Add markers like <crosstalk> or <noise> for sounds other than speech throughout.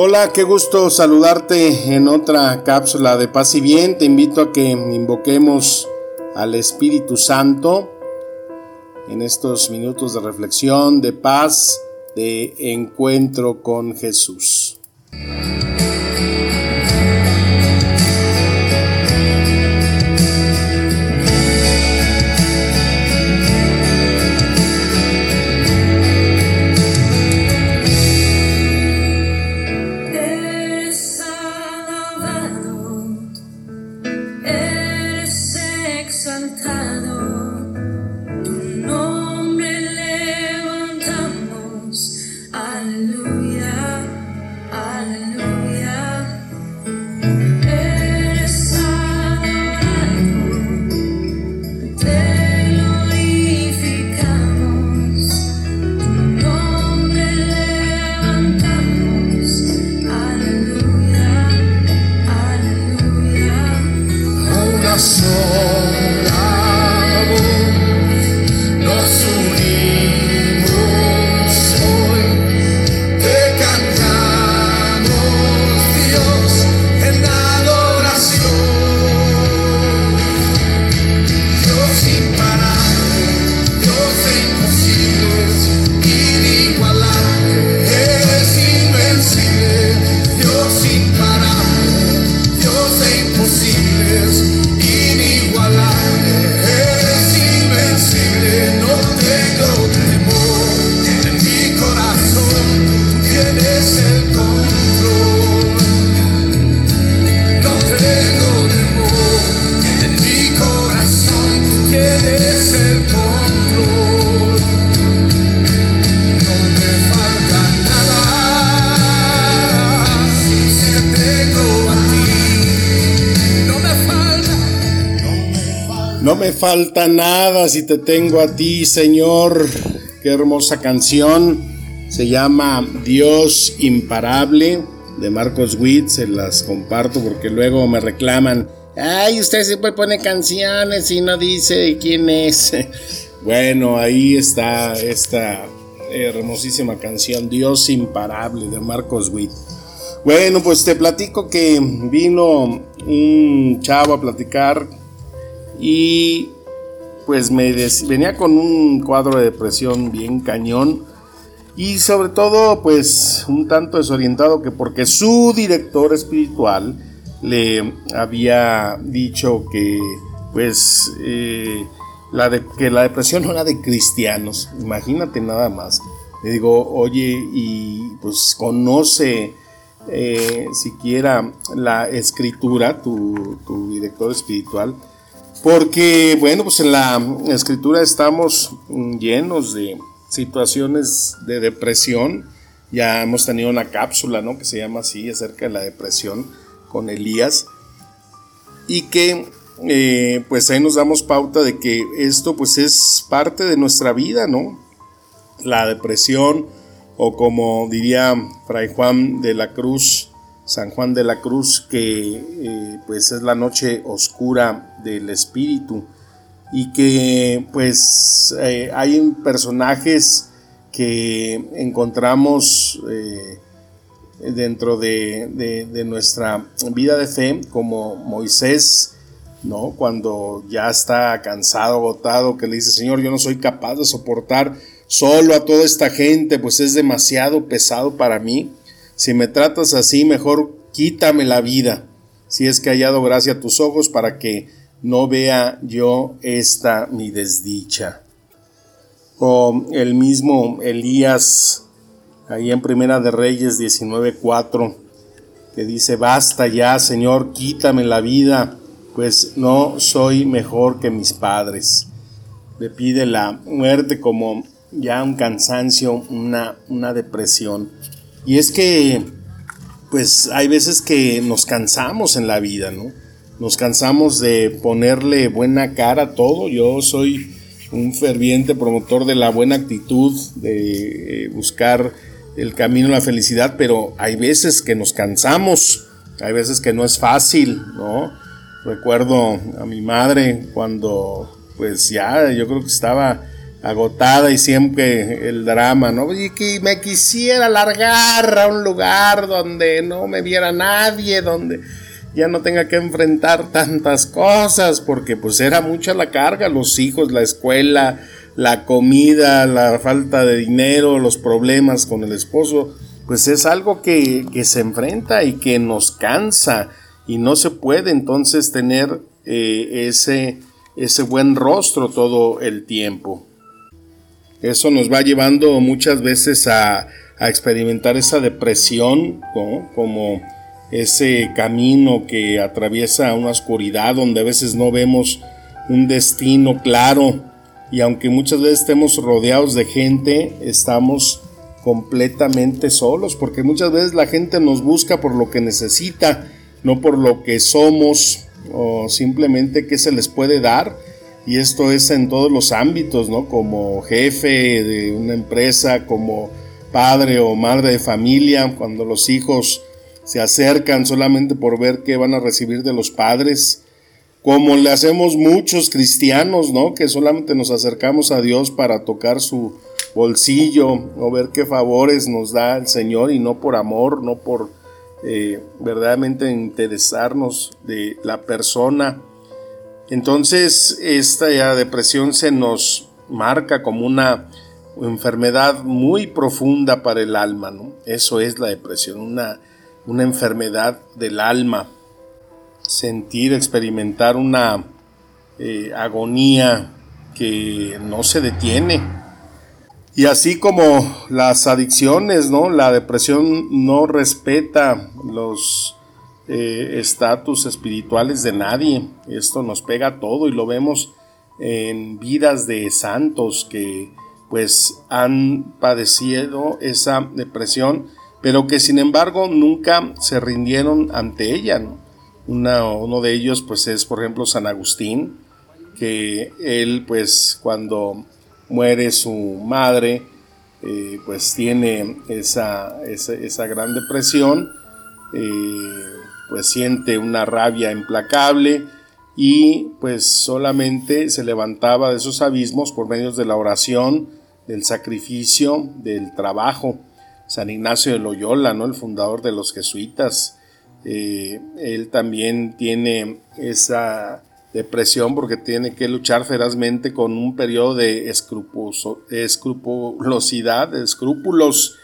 Hola, qué gusto saludarte en otra cápsula de paz y bien. Te invito a que invoquemos al Espíritu Santo en estos minutos de reflexión, de paz, de encuentro con Jesús. No me falta nada si te tengo a ti, Señor. Qué hermosa canción. Se llama Dios Imparable de Marcos Witt. Se las comparto porque luego me reclaman. Ay, usted siempre pone canciones y no dice quién es. <laughs> Bueno, ahí está esta hermosísima canción Dios Imparable de Marcos Witt. Bueno, pues te platico que vino un chavo a platicar y pues me venía con un cuadro de depresión bien cañón y sobre todo pues un tanto desorientado que porque su director espiritual le había dicho que pues eh, la que la depresión no era de cristianos. Imagínate nada más. Le digo oye y pues conoce eh, siquiera la escritura tu, tu director espiritual porque, bueno, pues en la escritura estamos llenos de situaciones de depresión. Ya hemos tenido una cápsula, ¿no? Que se llama así, acerca de la depresión con Elías. Y que, eh, pues ahí nos damos pauta de que esto, pues es parte de nuestra vida, ¿no? La depresión, o como diría Fray Juan de la Cruz, San Juan de la Cruz, que eh, pues es la noche oscura del espíritu y que pues eh, hay personajes que encontramos eh, dentro de, de- nuestra vida de fe, como Moisés, ¿no? Cuando ya está cansado, agotado, que le dice, Señor, yo no soy capaz de soportar solo a toda esta gente, pues es demasiado pesado para mí. Si me tratas así, mejor quítame la vida, si es que hallado gracia a tus ojos para que no vea yo esta mi desdicha. O el mismo Elías, ahí en Primera de Reyes 19:4, que dice, basta ya, Señor, quítame la vida, pues no soy mejor que mis padres. Le pide la muerte como ya un cansancio, una, una depresión. Y es que, pues hay veces que nos cansamos en la vida, ¿no? Nos cansamos de ponerle buena cara a todo. Yo soy un ferviente promotor de la buena actitud, de eh, buscar el camino a la felicidad, pero hay veces que nos cansamos, hay veces que no es fácil, ¿no? Recuerdo a mi madre cuando, pues ya, yo creo que estaba agotada y siempre el drama, ¿no? Y que me quisiera largar a un lugar donde no me viera nadie, donde ya no tenga que enfrentar tantas cosas, porque pues era mucha la carga, los hijos, la escuela, la comida, la falta de dinero, los problemas con el esposo, pues es algo que, que se enfrenta y que nos cansa y no se puede entonces tener eh, ese, ese buen rostro todo el tiempo. Eso nos va llevando muchas veces a, a experimentar esa depresión, como ese camino que atraviesa una oscuridad donde a veces no vemos un destino claro. Y aunque muchas veces estemos rodeados de gente, estamos completamente solos porque muchas veces la gente nos busca por lo que necesita, no por lo que somos o simplemente qué se les puede dar y esto es en todos los ámbitos, ¿no? Como jefe de una empresa, como padre o madre de familia, cuando los hijos se acercan solamente por ver qué van a recibir de los padres, como le hacemos muchos cristianos, ¿no? Que solamente nos acercamos a Dios para tocar su bolsillo o ver qué favores nos da el Señor y no por amor, no por eh, verdaderamente interesarnos de la persona entonces, esta depresión se nos marca como una enfermedad muy profunda para el alma, ¿no? Eso es la depresión, una, una enfermedad del alma. Sentir, experimentar una eh, agonía que no se detiene. Y así como las adicciones, ¿no? La depresión no respeta los eh, estatus espirituales de nadie. Esto nos pega todo y lo vemos en vidas de santos que pues han padecido esa depresión, pero que sin embargo nunca se rindieron ante ella. uno de ellos pues es por ejemplo San Agustín, que él pues cuando muere su madre, eh, pues tiene esa, esa, gran depresión. Eh, pues siente una rabia implacable y pues solamente se levantaba de esos abismos por medio de la oración, del sacrificio, del trabajo. San Ignacio de Loyola, ¿no? el fundador de los jesuitas, eh, él también tiene esa depresión porque tiene que luchar ferozmente con un periodo de escrupulosidad, de escrúpulos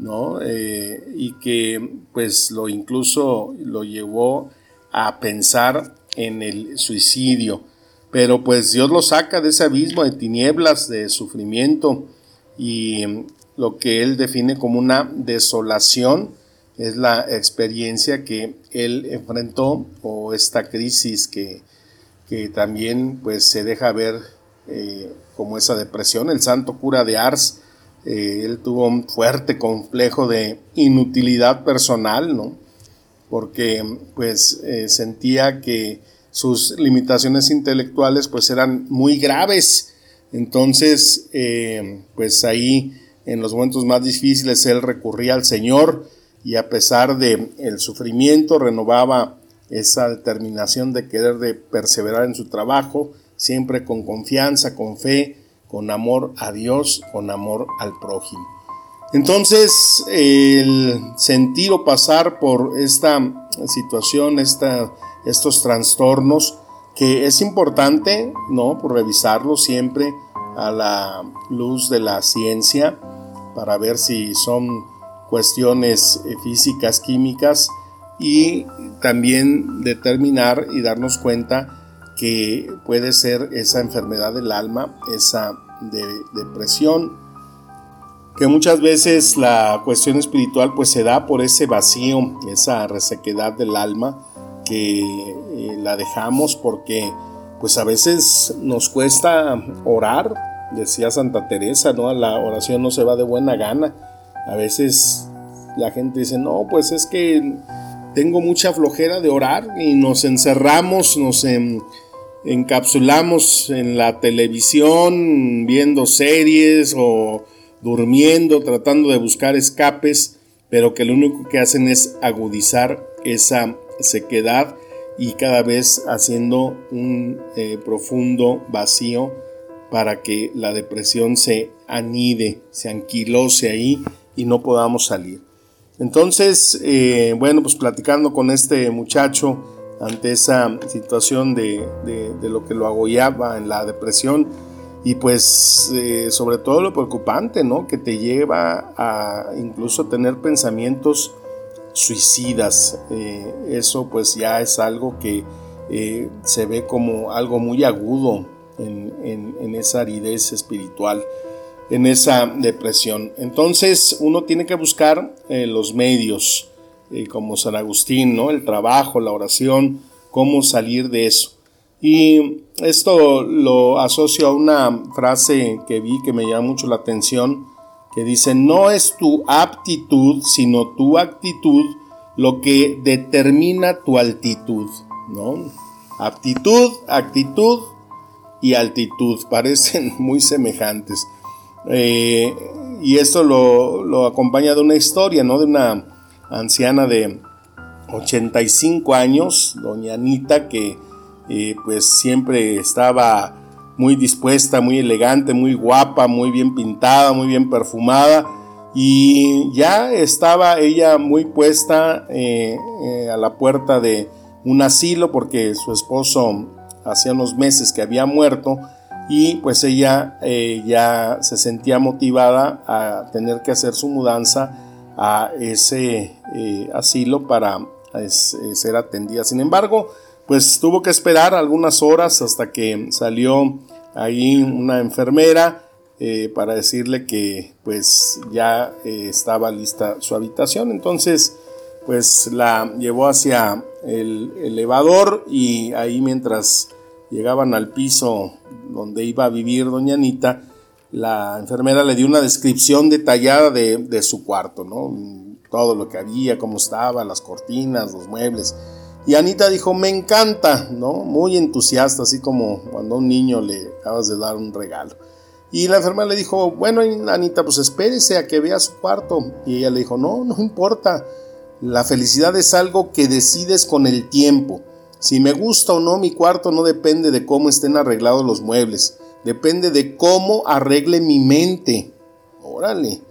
¿no? Eh, y que pues lo incluso lo llevó a pensar en el suicidio. Pero pues Dios lo saca de ese abismo de tinieblas, de sufrimiento y lo que él define como una desolación es la experiencia que él enfrentó o esta crisis que, que también pues se deja ver eh, como esa depresión. El santo cura de Ars eh, él tuvo un fuerte complejo de inutilidad personal, ¿no? Porque pues eh, sentía que sus limitaciones intelectuales pues eran muy graves. Entonces, eh, pues ahí en los momentos más difíciles él recurría al Señor y a pesar de el sufrimiento renovaba esa determinación de querer de perseverar en su trabajo, siempre con confianza, con fe, con amor a Dios, con amor al prójimo. Entonces, el sentir o pasar por esta situación, esta, estos trastornos, que es importante, ¿no? Por revisarlo siempre a la luz de la ciencia para ver si son cuestiones eh, físicas, químicas y también determinar y darnos cuenta que puede ser esa enfermedad del alma, esa de depresión, que muchas veces la cuestión espiritual pues se da por ese vacío, esa resequedad del alma que eh, la dejamos porque pues a veces nos cuesta orar, decía Santa Teresa, ¿no? La oración no se va de buena gana. A veces la gente dice, no, pues es que tengo mucha flojera de orar y nos encerramos, nos en- encapsulamos en la televisión viendo series o durmiendo, tratando de buscar escapes, pero que lo único que hacen es agudizar esa sequedad y cada vez haciendo un eh, profundo vacío para que la depresión se anide, se anquilose ahí y no podamos salir. Entonces, eh, bueno, pues platicando con este muchacho ante esa situación de, de- lo que lo agollaba en la depresión y pues eh, sobre todo lo preocupante, ¿no? Que te lleva a incluso tener pensamientos suicidas. Eh, eso pues ya es algo que eh, se ve como algo muy agudo en, en- en esa aridez espiritual, en esa depresión. Entonces uno tiene que buscar los medios, eh, como San Agustín, ¿no? El trabajo, la oración, cómo salir de eso. Y esto lo asocio a una frase que vi que me llama mucho la atención, que dice, no es tu aptitud, sino tu actitud lo que determina tu altitud, ¿no? Aptitud, actitud y altitud <laughs> parecen muy semejantes. Eh, y esto lo, lo acompaña de una historia, ¿no? De una anciana de 85 años, doña Anita, que eh, pues siempre estaba muy dispuesta, muy elegante, muy guapa, muy bien pintada, muy bien perfumada. Y ya estaba ella muy puesta eh, eh, a la puerta de un asilo porque su esposo hacía unos meses que había muerto y pues ella ya se sentía motivada a tener que hacer su mudanza a ese eh, asilo para eh, ser atendida. Sin embargo, pues tuvo que esperar algunas horas hasta que salió ahí una enfermera eh, para decirle que pues ya estaba lista su habitación. Entonces pues la llevó hacia el elevador y ahí mientras llegaban al piso donde iba a vivir doña Anita, la enfermera le dio una descripción detallada de, su cuarto, ¿no? Todo lo que había, cómo estaba, las cortinas, los muebles. Y Anita dijo, me encanta, ¿no? Muy entusiasta, así como cuando a un niño le acabas de dar un regalo. Y la enfermera le dijo, bueno, Anita, pues espérese a que vea su cuarto. Y ella le dijo, no, no importa. La felicidad es algo que decides con el tiempo. Si me gusta o no mi cuarto no depende de cómo estén arreglados los muebles. Depende de cómo arregle mi mente. Órale.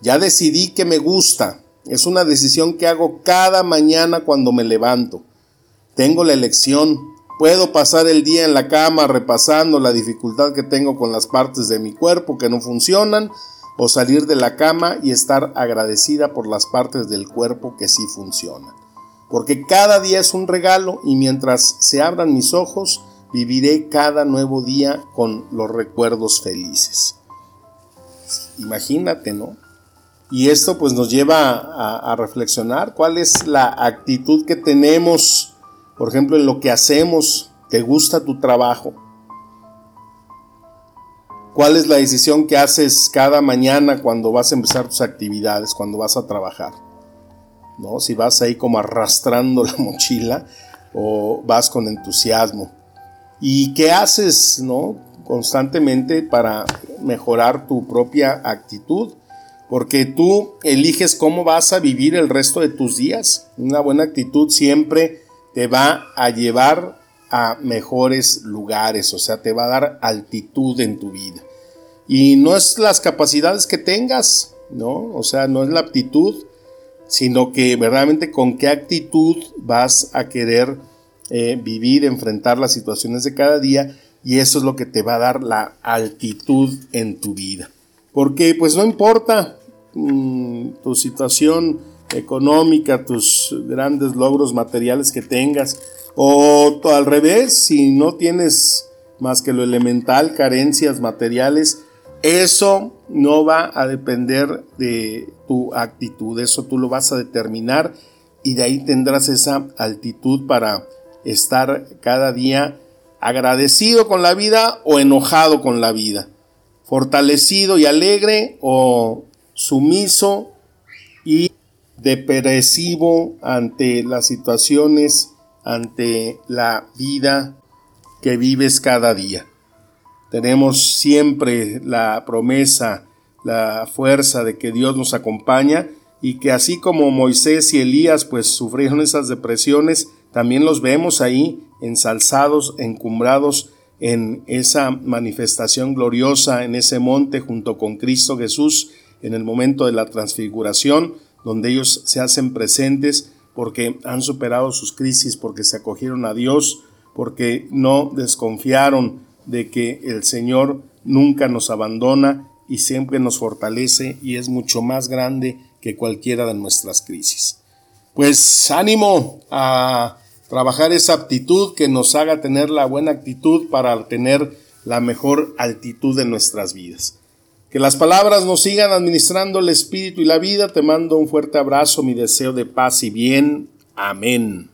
Ya decidí que me gusta. Es una decisión que hago cada mañana cuando me levanto. Tengo la elección. Puedo pasar el día en la cama repasando la dificultad que tengo con las partes de mi cuerpo que no funcionan o salir de la cama y estar agradecida por las partes del cuerpo que sí funcionan. Porque cada día es un regalo y mientras se abran mis ojos, viviré cada nuevo día con los recuerdos felices. Imagínate, ¿no? Y esto pues nos lleva a, a, reflexionar cuál es la actitud que tenemos, por ejemplo, en lo que hacemos. ¿Te gusta tu trabajo? ¿Cuál es la decisión que haces cada mañana cuando vas a empezar tus actividades, cuando vas a trabajar? ¿No? Si vas ahí como arrastrando <laughs> la mochila o vas con entusiasmo. ¿Y qué haces, no? Constantemente para mejorar tu propia actitud porque tú eliges cómo vas a vivir el resto de tus días. Una buena actitud siempre te va a llevar a mejores lugares, o sea, te va a dar altitud en tu vida. Y no es las capacidades que tengas, ¿no? O sea, no es la aptitud, sino que verdaderamente con qué actitud vas a querer eh, vivir, enfrentar las situaciones de cada día, y eso es lo que te va a dar la altitud en tu vida. Porque pues no importa mmm, tu situación económica, tus grandes logros materiales que tengas, o al revés, si no tienes más que lo elemental, carencias materiales, eso no va a depender de tu actitud, eso tú lo vas a determinar y de ahí tendrás esa altitud para estar cada día agradecido con la vida o enojado con la vida, fortalecido y alegre o sumiso y depresivo ante las situaciones, ante la vida que vives cada día. Tenemos siempre la promesa, la fuerza de que Dios nos acompaña y que así como Moisés y Elías pues sufrieron esas depresiones, también los vemos ahí ensalzados, encumbrados en esa manifestación gloriosa en ese monte junto con Cristo Jesús en el momento de la transfiguración, donde ellos se hacen presentes porque han superado sus crisis, porque se acogieron a Dios, porque no desconfiaron de que el Señor nunca nos abandona y siempre nos fortalece y es mucho más grande que cualquiera de nuestras crisis. Pues ánimo a trabajar esa aptitud que nos haga tener la buena actitud para tener la mejor altitud de nuestras vidas. Que las palabras nos sigan administrando el espíritu y la vida. Te mando un fuerte abrazo, mi deseo de paz y bien. Amén.